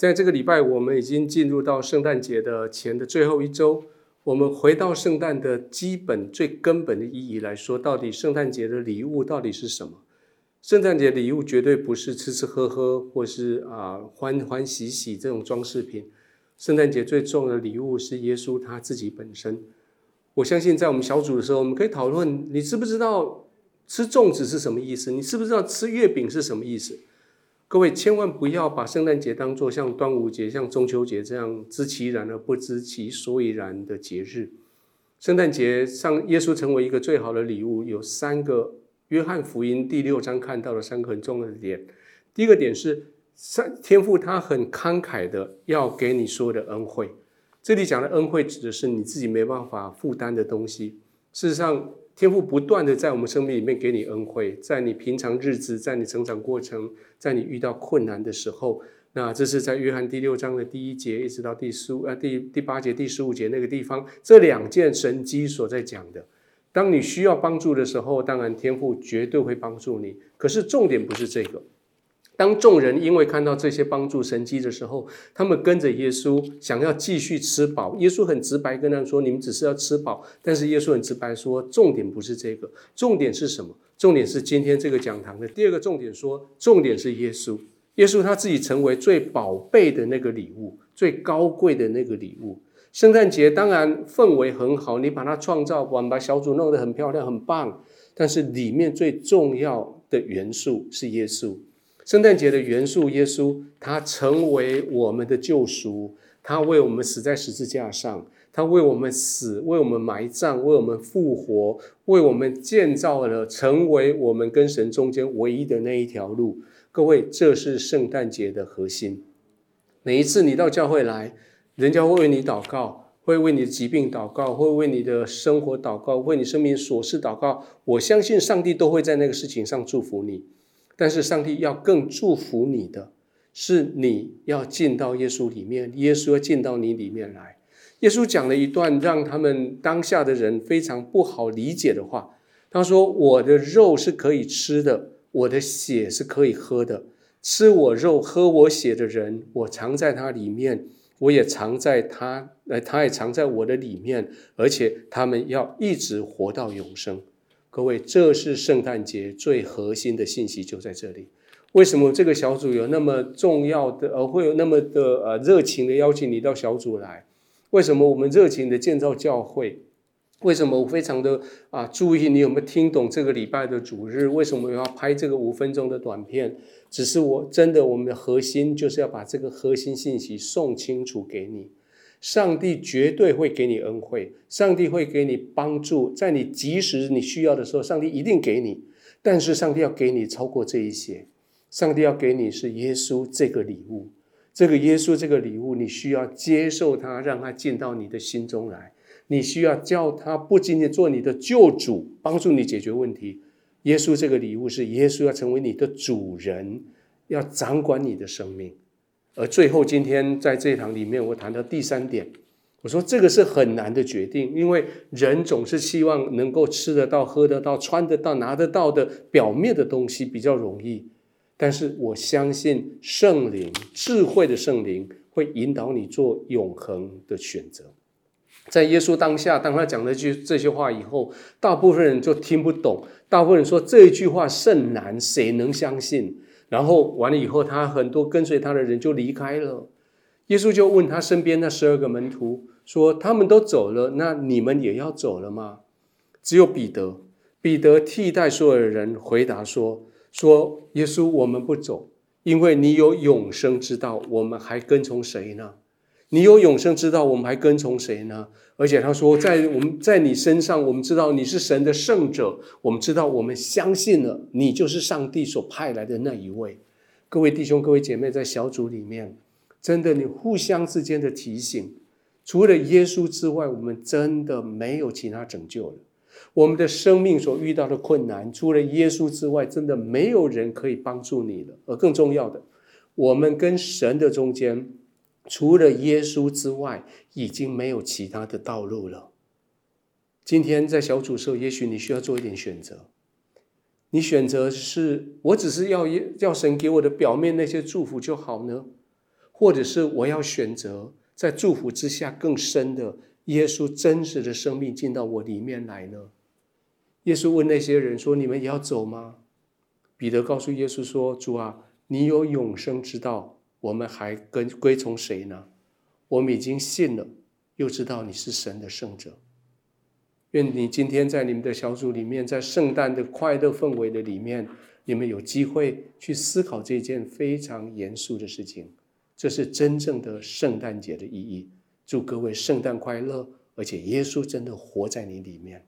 在这个礼拜，我们已经进入到圣诞节的前的最后一周。我们回到圣诞的基本、最根本的意义来说，到底圣诞节的礼物到底是什么？圣诞节礼物绝对不是吃吃喝喝，或是啊欢欢喜喜这种装饰品。圣诞节最重要的礼物是耶稣他自己本身。我相信在我们小组的时候，我们可以讨论：你知不知道吃粽子是什么意思？你知不知道吃月饼是什么意思？各位千万不要把圣诞节当做像端午节、像中秋节这样知其然而不知其所以然的节日。圣诞节上，耶稣成为一个最好的礼物，有三个约翰福音第六章看到的三个很重要的点。第一个点是，天父他很慷慨的要给你所有的恩惠。这里讲的恩惠指的是你自己没办法负担的东西。事实上，天赋不断的在我们生命里面给你恩惠，在你平常日子，在你成长过程，在你遇到困难的时候，那这是在约翰第六章的第一节一直到第十五呃第第八节第十五节那个地方，这两件神机所在讲的。当你需要帮助的时候，当然天赋绝对会帮助你。可是重点不是这个。当众人因为看到这些帮助神迹的时候，他们跟着耶稣，想要继续吃饱。耶稣很直白跟他们说：“你们只是要吃饱。”但是耶稣很直白说：“重点不是这个，重点是什么？重点是今天这个讲堂的第二个重点，说重点是耶稣。耶稣他自己成为最宝贝的那个礼物，最高贵的那个礼物。圣诞节当然氛围很好，你把它创造完，把小组弄得很漂亮、很棒。但是里面最重要的元素是耶稣。圣诞节的元素，耶稣他成为我们的救赎，他为我们死在十字架上，他为我们死，为我们埋葬，为我们复活，为我们建造了成为我们跟神中间唯一的那一条路。各位，这是圣诞节的核心。每一次你到教会来，人家会为你祷告，会为你的疾病祷告，会为你的生活祷告，为你生命琐事祷告。我相信上帝都会在那个事情上祝福你。但是上帝要更祝福你的，是你要进到耶稣里面，耶稣要进到你里面来。耶稣讲了一段让他们当下的人非常不好理解的话。他说：“我的肉是可以吃的，我的血是可以喝的。吃我肉、喝我血的人，我藏在他里面，我也藏在他，呃，他也藏在我的里面，而且他们要一直活到永生。”各位，这是圣诞节最核心的信息，就在这里。为什么这个小组有那么重要的，呃，会有那么的呃热情的邀请你到小组来？为什么我们热情的建造教会？为什么我非常的啊注意你有没有听懂这个礼拜的主日？为什么要拍这个五分钟的短片？只是我真的，我们的核心就是要把这个核心信息送清楚给你。上帝绝对会给你恩惠，上帝会给你帮助，在你即使你需要的时候，上帝一定给你。但是上帝要给你超过这一些，上帝要给你是耶稣这个礼物，这个耶稣这个礼物，你需要接受他，让他进到你的心中来。你需要叫他不仅仅做你的救主，帮助你解决问题。耶稣这个礼物是耶稣要成为你的主人，要掌管你的生命。而最后，今天在这一堂里面，我谈到第三点，我说这个是很难的决定，因为人总是希望能够吃得到、喝得到、穿得到、拿得到的表面的东西比较容易。但是我相信圣灵、智慧的圣灵会引导你做永恒的选择。在耶稣当下，当他讲了句这些话以后，大部分人就听不懂，大部分人说这一句话甚难，谁能相信？然后完了以后，他很多跟随他的人就离开了。耶稣就问他身边那十二个门徒说：“他们都走了，那你们也要走了吗？”只有彼得，彼得替代所有的人回答说：“说耶稣，我们不走，因为你有永生之道，我们还跟从谁呢？”你有永生之道，我们还跟从谁呢？而且他说，在我们在你身上，我们知道你是神的圣者，我们知道我们相信了，你就是上帝所派来的那一位。各位弟兄、各位姐妹，在小组里面，真的，你互相之间的提醒，除了耶稣之外，我们真的没有其他拯救了。我们的生命所遇到的困难，除了耶稣之外，真的没有人可以帮助你了。而更重要的，我们跟神的中间。除了耶稣之外，已经没有其他的道路了。今天在小组时候，也许你需要做一点选择。你选择是我只是要要神给我的表面那些祝福就好呢，或者是我要选择在祝福之下更深的耶稣真实的生命进到我里面来呢？耶稣问那些人说：“你们也要走吗？”彼得告诉耶稣说：“主啊，你有永生之道，我们还跟归从谁呢？我们已经信了，又知道你是神的圣者。愿你今天在你们的小组里面，在圣诞的快乐氛围的里面，你们有机会去思考这件非常严肃的事情。这是真正的圣诞节的意义。祝各位圣诞快乐，而且耶稣真的活在你里面。”